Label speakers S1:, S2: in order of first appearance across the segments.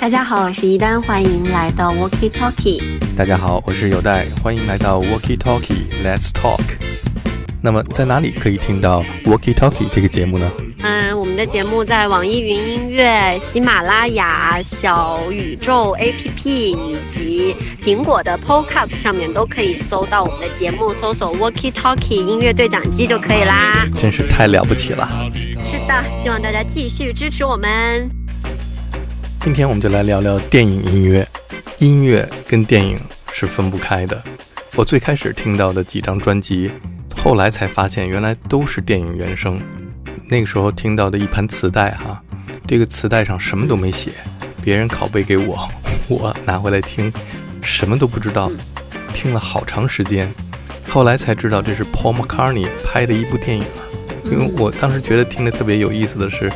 S1: 大家好，我是一丹，欢迎来到 Walkie Talkie。
S2: 大家好，我是有代，欢迎来到 Walkie Talkie，Let's Talk。那么在哪里可以听到 Walkie Talkie 这个节目呢？
S1: 嗯，我们的节目在网易云音乐、喜马拉雅、小宇宙 APP 以及苹果的 Podcast 上面都可以搜到我们的节目，搜索 Walkie Talkie 音乐对讲机就可以啦。
S2: 真是太了不起了！
S1: 是的，希望大家继续支持我们。
S2: 今天我们就来聊聊电影音乐。音乐跟电影是分不开的。我最开始听到的几张专辑，后来才发现原来都是电影原声。那个时候听到的一盘磁带，哈，这个磁带上什么都没写，别人拷贝给我，我拿回来听，什么都不知道，听了好长时间。后来才知道这是 Paul McCartney 拍的一部电影。因为我当时觉得听得特别有意思的是，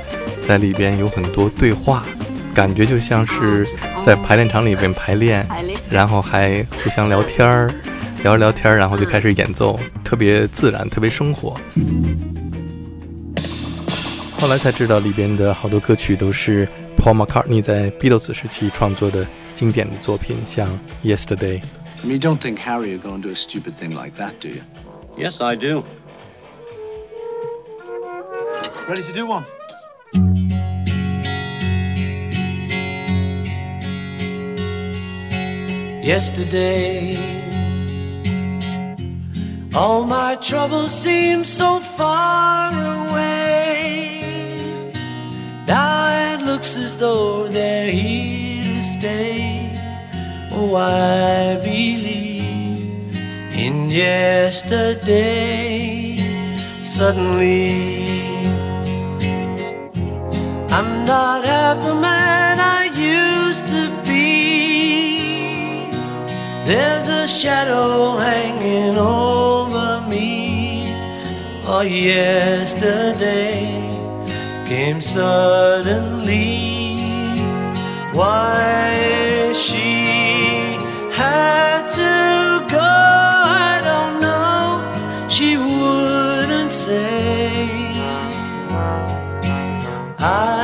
S2: 在里边有很多对话。感觉就像是在排练场里边排练，然后还互相聊天儿，聊着聊天儿，然后就开始演奏，特别自然，特别生活。后来才知道里边的好多歌曲都是 Paul McCartney 在 Beatles 时期创作的经典的作品，像 Yesterday。
S3: You don't think Harry are going to do a stupid thing like that, do you?
S4: Yes, I do.
S3: Ready to do one?
S5: Yesterday. All my troubles seem so far away. Now it looks as though they're here to stay. Oh, I believe in yesterday. Suddenly, I'm not half the man there's a shadow hanging over me. Oh, yesterday came suddenly. Why she had to go, I don't know. She wouldn't say. I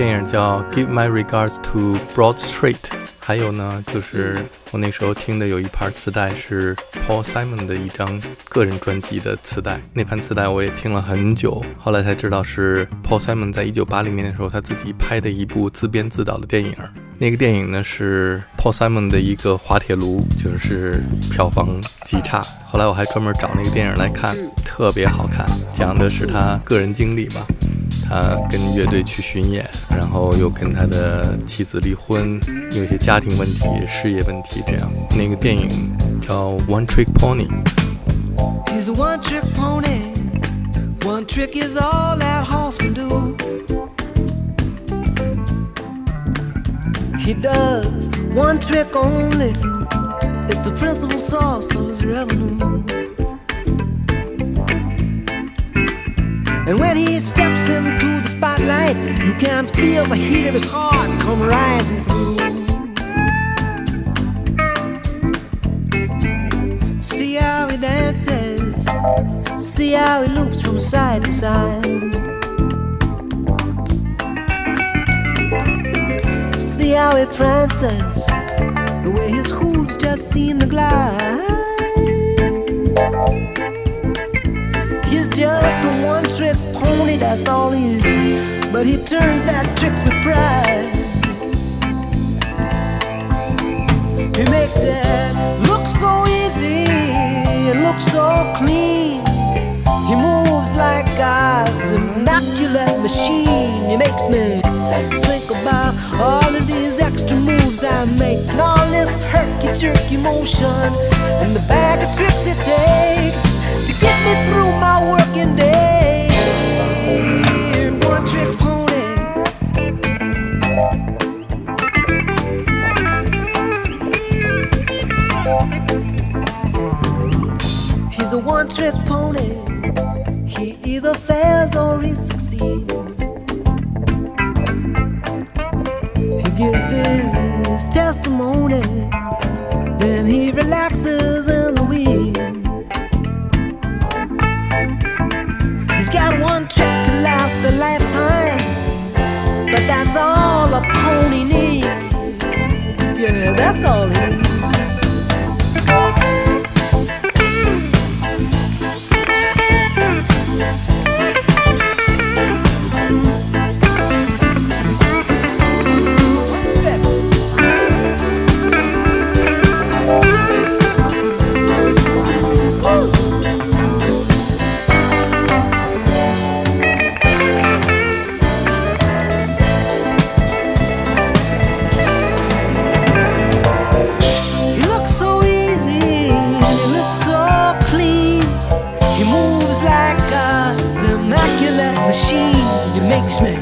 S2: 电影叫《Give My Regards to Broad Street》，还有呢，就是我那时候听的有一盘磁带是 Paul Simon 的一张个人专辑的磁带，那盘磁带我也听了很久，后来才知道是 Paul Simon 在一九八零年的时候他自己拍的一部自编自导的电影。那个电影呢是 Paul Simon 的一个滑铁卢，就是票房极差。后来我还专门找那个电影来看，特别好看，讲的是他个人经历吧。他跟乐队去巡演，然后又跟他的妻子离婚，有一些家庭问题、事业问题，这样。那个电影叫《One Trick Pony》。
S5: He's a one trick pony. One trick is all that horse can do. He does one trick only. It's the principal source of his revenue. And when he steps into the spotlight, you can feel the heat of his heart come rising through. See how he dances, see how he loops from side to side. See how he prances, the way his hooves just seem to glide. But he turns that trick with pride. He makes it look so easy and look so clean. He moves like God's immaculate machine. He makes me think about all of these extra moves I make, and all this herky jerky motion, and the bag of tricks it takes He's a one trick pony. He either fails or he succeeds. He gives his testimony, then he relaxes in the wind. He's got one trick to last a lifetime, but that's all a pony needs. Yeah, that's all he needs. Immaculate machine. He makes me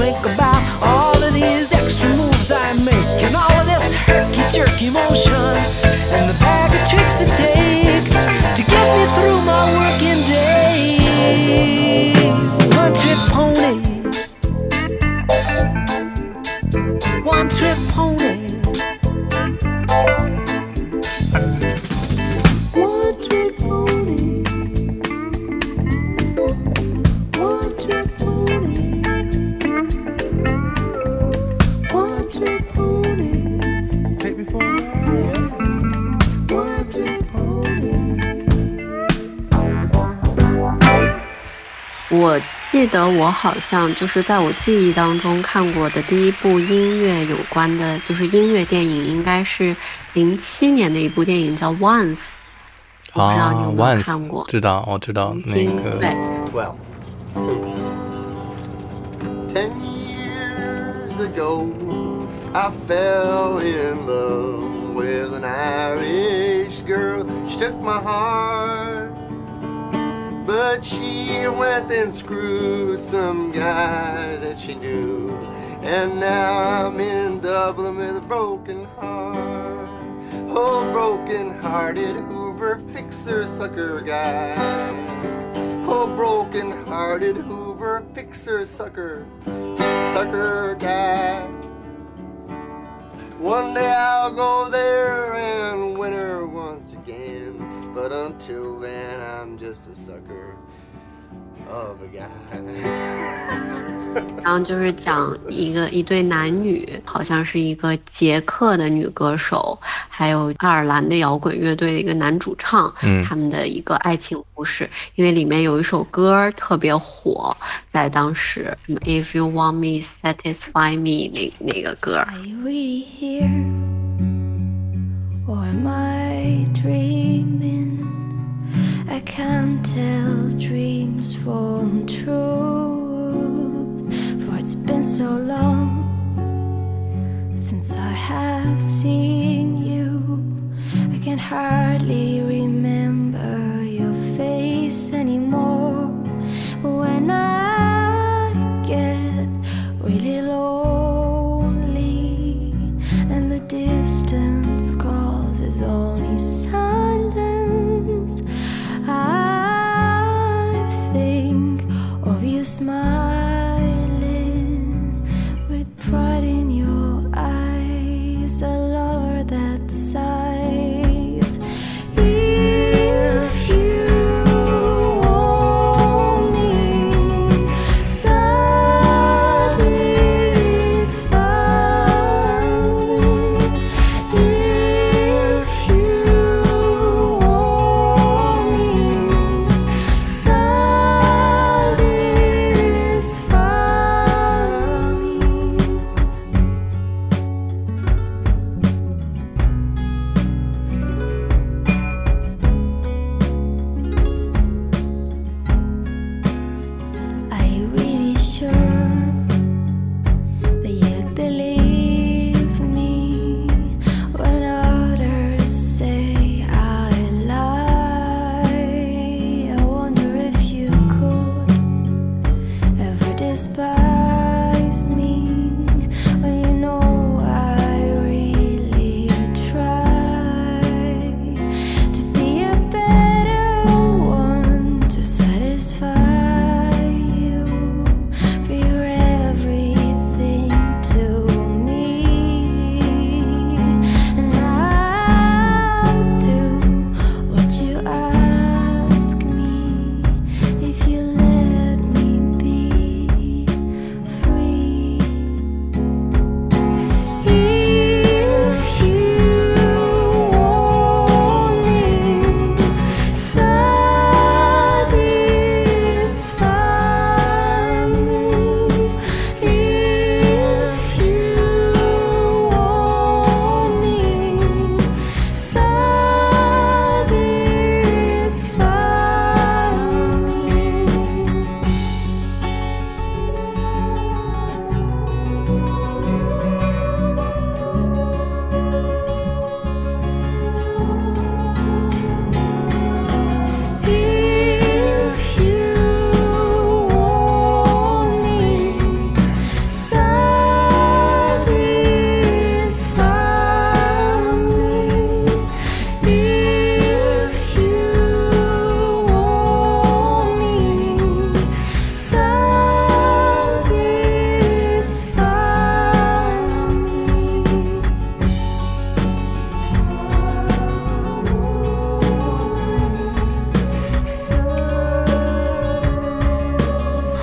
S5: think about all of these extra moves I make, and all of this herky jerky motion, and the bag of tricks it takes to get me through my working day.
S1: 记得我好像就是在我记忆当中看过的第一部音乐有关的，就是音乐电影，应该是零七年的一部电影叫《Once》，我不知道你有没有看过？
S2: 知道，我知道那个。
S6: I fell in love with an Irish girl. She took my heart but she went and screwed some guy that she knew. And now I'm in Dublin with a broken heart. Oh, broken hearted Hoover fixer sucker guy. Oh, broken hearted Hoover, fixer, sucker, sucker guy. One day I'll go there and win her once again. But until then, I'm just a sucker of a guy.
S1: 然后就是讲一个一对男女，好像是一个捷克的女歌手，还有爱尔兰的摇滚乐队的一个男主唱，
S2: 嗯
S1: 他们的一个爱情故事。因为里面有一首歌特别火，在当时什么 If you want me, satisfy me 那那个歌。
S7: Are you really here? Or am I dreaming? I can't tell dreams from truth. For it's been so long since I have seen you. I can hardly remember your face anymore. When I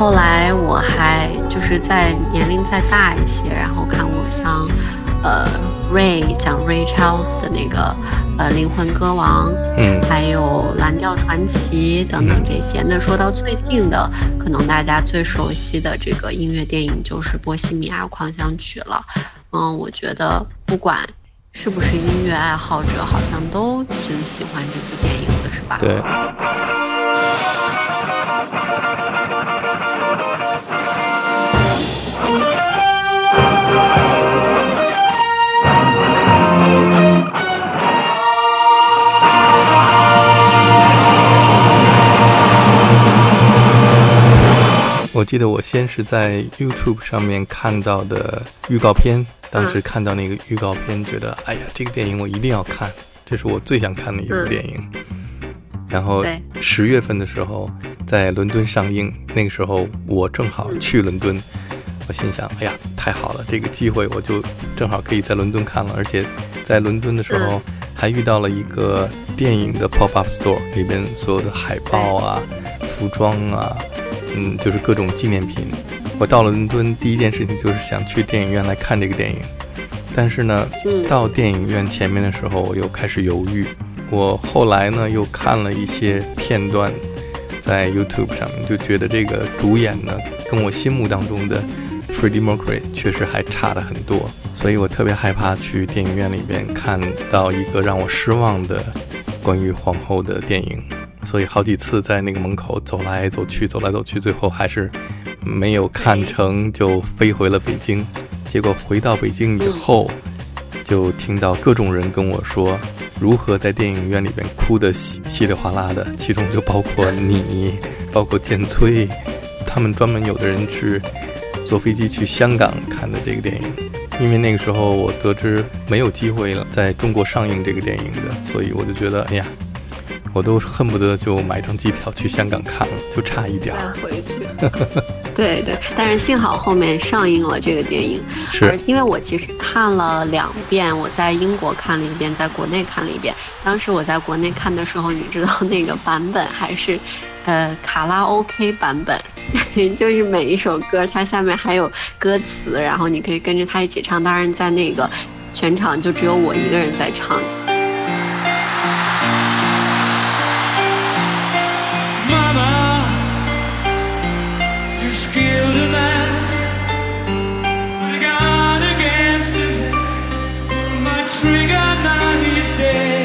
S1: 后来我还就是在年龄再大一些，然后看过像，呃，Ray 讲 Ray Charles 的那个，呃，灵魂歌王，
S2: 嗯
S1: 还有蓝调传奇等等这些。那说到最近的，可能大家最熟悉的这个音乐电影就是《波西米亚狂想曲》了。嗯，我觉得不管是不是音乐爱好者，好像都挺喜欢这部电影的，是吧？
S2: 对。我记得我先是在 YouTube 上面看到的预告片，当时看到那个预告片，觉得哎呀，这个电影我一定要看，这是我最想看的一部
S1: 嗯
S2: 电影。然后十月份的时候在伦敦上映，那个时候我正好去伦敦，我心想，哎呀，太好了，这个机会我就正好可以在伦敦看了，而且在伦敦的时候还遇到了一个电影的 pop up store，里边所有的海报啊、服装啊，嗯，就是各种纪念品。我到了伦敦，第一件事情就是想去电影院来看这个电影，但是呢，
S1: 嗯
S2: 到电影院前面的时候，我又开始犹豫。我后来呢，又看了一些片段，在 YouTube 上面，就觉得这个主演呢，跟我心目当中的 Freddie Mercury 确实还差了很多，所以我特别害怕去电影院里边看到一个让我失望的关于皇后的电影，所以好几次在那个门口走来走去，走来走去，最后还是没有看成，就飞回了北京。结果回到北京以后，就听到各种人跟我说，如何在电影院里边哭得稀稀里哗啦的，其中就包括你，包括建崔，他们专门有的人是坐飞机去香港看的这个电影，因为那个时候我得知没有机会了在中国上映这个电影的，所以我就觉得，哎呀，我都恨不得就买张机票去香港看了，就差一点
S1: 再
S2: 儿。
S1: 回去。对对，但是幸好后面上映了这个电影，
S2: 是，
S1: 因为我其实看了两遍，我在英国看了一遍，在国内看了一遍。当时我在国内看的时候，你知道那个版本还是，呃，卡拉 OK 版本，就是每一首歌它下面还有歌词，然后你可以跟着它一起唱。当然，在那个全场就只有我一个人在唱。
S8: Just killed a man. Against his head. My trigger, now he's dead.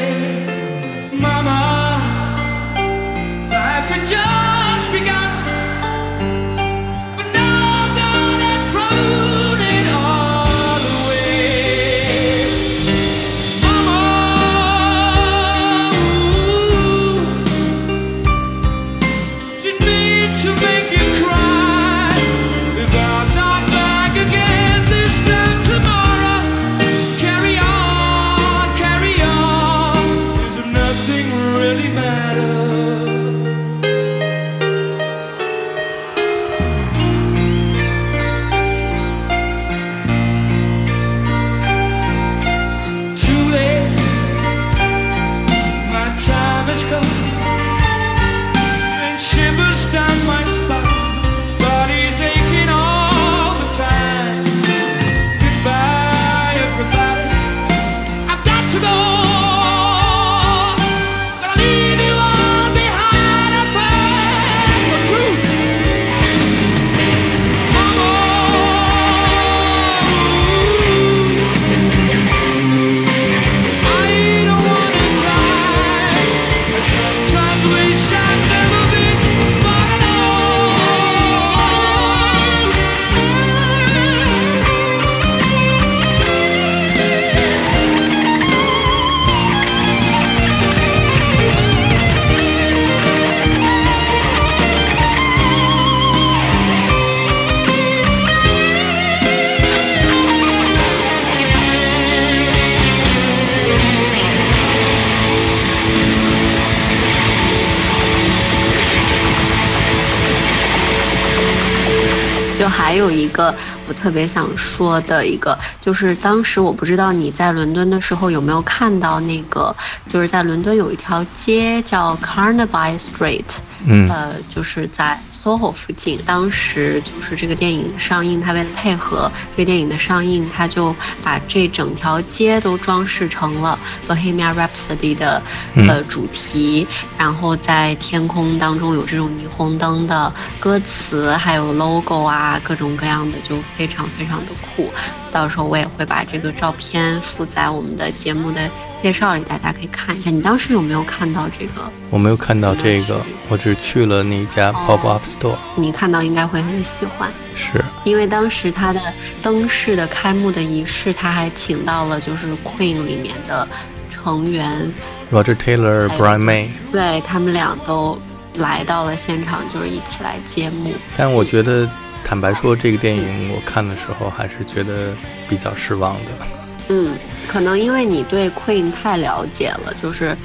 S1: 还有一个我特别想说的一个，就是当时我不知道你在伦敦的时候有没有看到那个，就是在伦敦有一条街叫 Carnaby Street，
S2: 嗯
S1: 呃，就是在 SOHO 附近。当时就是这个电影上映，他为了配合这个电影的上映，他就把这整条街都装饰成了《Bohemian Rhapsody》的呃主题，然后在天空当中有这种霓虹灯的歌词，还有 logo 啊，各种各样的，就非常非常的酷。到时候我也会把这个照片附在我们的节目的介绍里，大家可以看一下。你当时有没有看到这个？
S2: 我没有看到这个，我只去了那家 pop up store。
S1: 你看到应该会很喜欢，
S2: 是，
S1: 因为当时它的灯饰的开幕的仪式，他还请到了就是 Queen 里面的成员
S2: ，Roger Taylor、Brian May，
S1: 对他们俩都来到了现场，就是一起来揭幕。
S2: 但我觉得，坦白说，这个电影我看的时候还是觉得比较失望的。
S1: 嗯，可能因为你对 Queen 太了解了，就是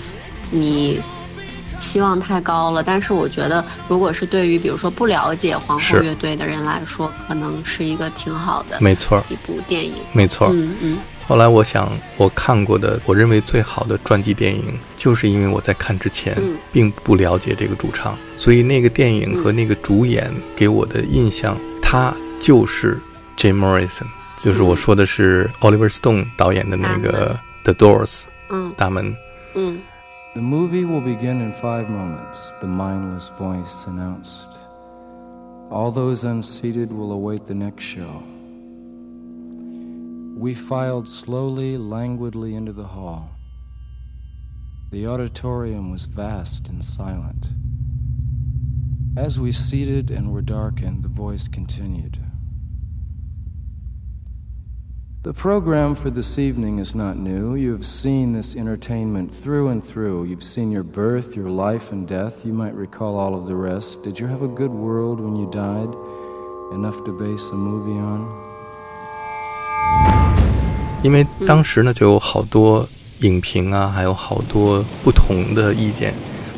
S1: 你期望太高了。但是我觉得，如果是对于比如说不了解皇后乐队的人来说，可能是一个挺好的
S2: 没错，
S1: 一部电影。
S2: 没错儿。
S1: 嗯嗯
S2: 后来我想，我看过的我认为最好的传记电影，就是因为我在看之前
S1: 嗯
S2: 并不了解这个主唱，所以那个电影和那个主演给我的印象，他就是 Jim Morrison，就是我说的是 Oliver Stone 导演的那个 The Doors
S1: 嗯
S2: 大门。
S1: 嗯
S9: The movie will begin in five moments, the mindless voice announced. All those unseated will await the next show. We filed slowly, languidly into the hall. The auditorium was vast and silent. As we seated and were darkened, the voice continued. The program for this evening is not new. You have seen this entertainment through and through. You've seen your birth, your life, and death. You might recall all of the rest. Did you have a good world when you died? Enough to base a movie on?
S2: 因为当时呢，就有好多影评啊，还有好多不同的意见，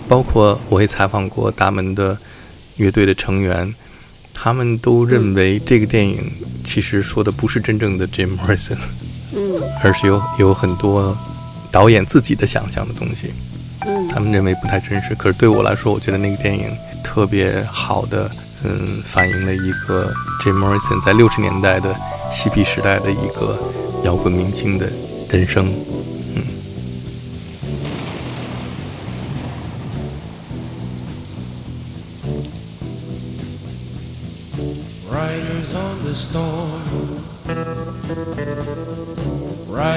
S2: 包括我也采访过大门的乐队的成员，他们都认为这个电影 其实说的不是真正的 Jim Morrison，
S1: 嗯
S2: 而是有有很多导演自己的想象的东西，
S1: 嗯
S2: 他们认为不太真实。可是对我来说，我觉得那个电影特别好的，嗯，反映了一个 Jim Morrison 在六十年代的嬉皮时代的一个摇滚明星的人生。
S10: Riders on the storm.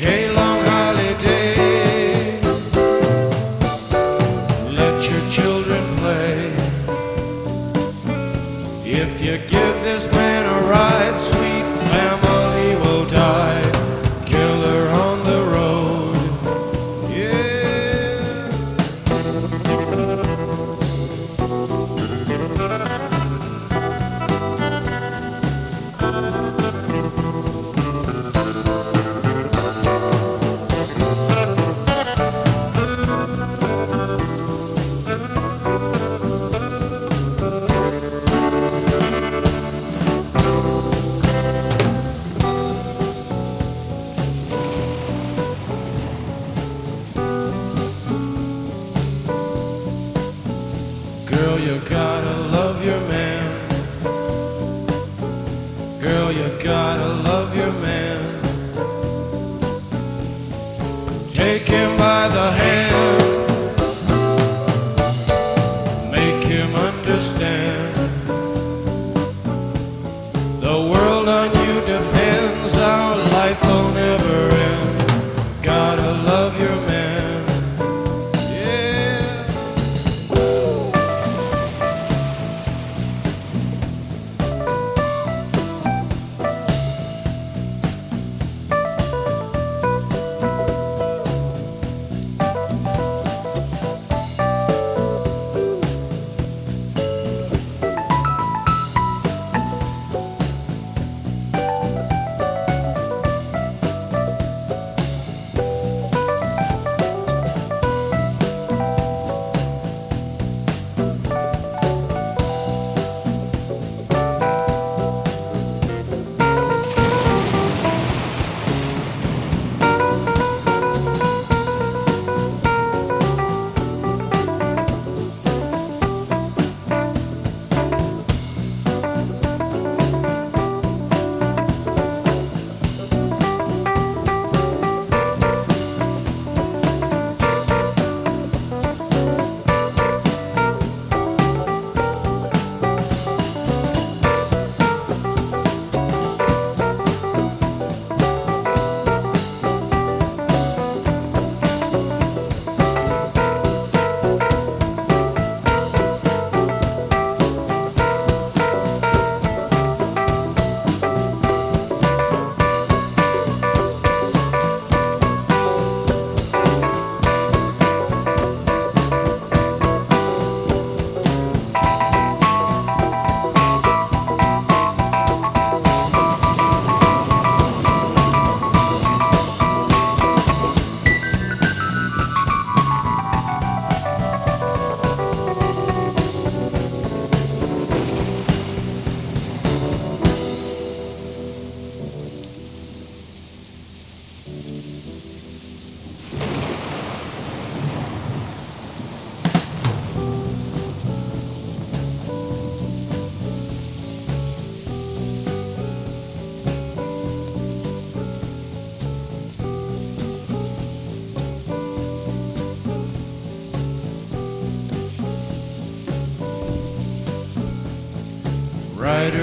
S10: J-Lo.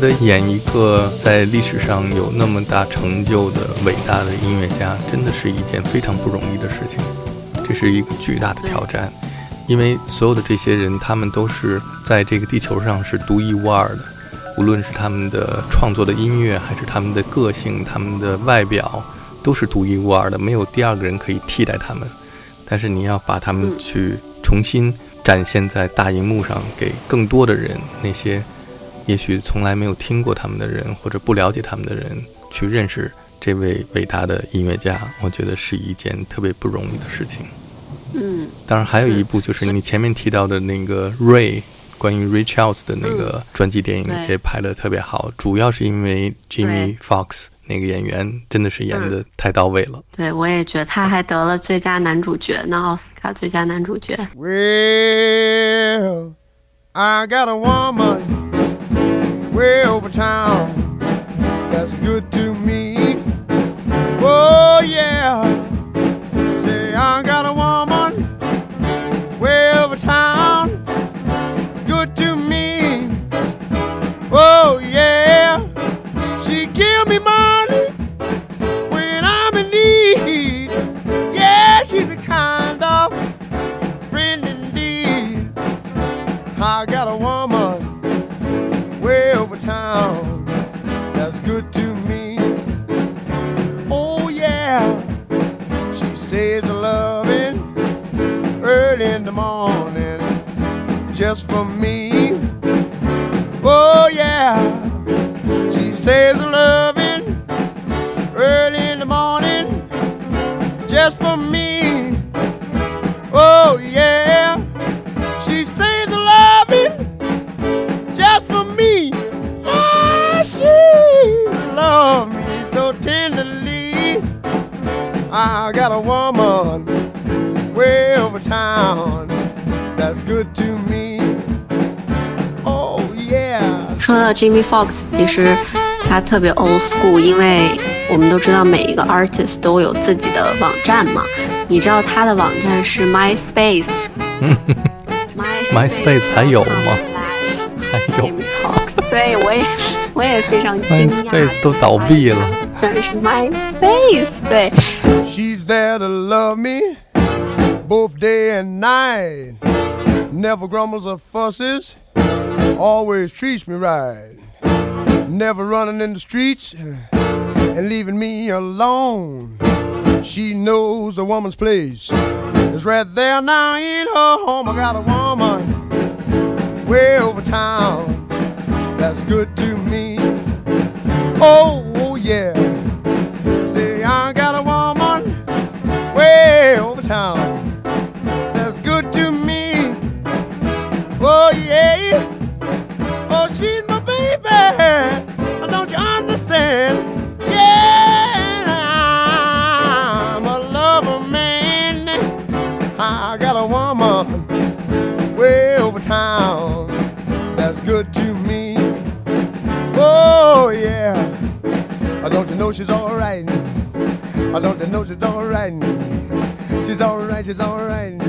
S2: 觉得演一个在历史上有那么大成就的伟大的音乐家，真的是一件非常不容易的事情。这是一个巨大的挑战，因为所有的这些人，他们都是在这个地球上是独一无二的，无论是他们的创作的音乐，还是他们的个性、他们的外表，都是独一无二的，没有第二个人可以替代他们。但是你要把他们去重新展现在大荧幕上，给更多的人，那些也许从来没有听过他们的人，或者不了解他们的人，去认识这位伟大的音乐家，我觉得是一件特别不容易的事情。
S1: 嗯，
S2: 当然，还有一部就是你前面提到的那个 Ray，关于 Ray Charles 的那个专辑电影
S1: 对
S2: 也拍得特别好，主要是因为 Jimmy Fox 那个演员真的是演的太到位了。
S1: 对我也觉得他还得了最佳男主角那，奥斯卡最佳男主角。
S4: Well, I got a woman way over town that's good to me. Oh, yeah. I got a woman way over town that's good to me. Oh yeah.
S1: 说到 Jimmy Fox，其实他特别 old school，因为我们都知道每一个 artist 都有自己的网站嘛。你知道他的网站是
S2: MySpace。MySpace 还有吗？还有
S1: Jimmy Fox，对我也我也非常惊讶。
S2: MySpace 都倒闭了。
S1: 居然是 MySpace，对。
S4: She's there to love me both day and night. Never grumbles or fusses, always treats me right. Never running in the streets and leaving me alone. She knows a woman's place is right there now in her home. I got a woman way over town that's good to me. Oh, yeah. She's alright? She's alright, she's alright.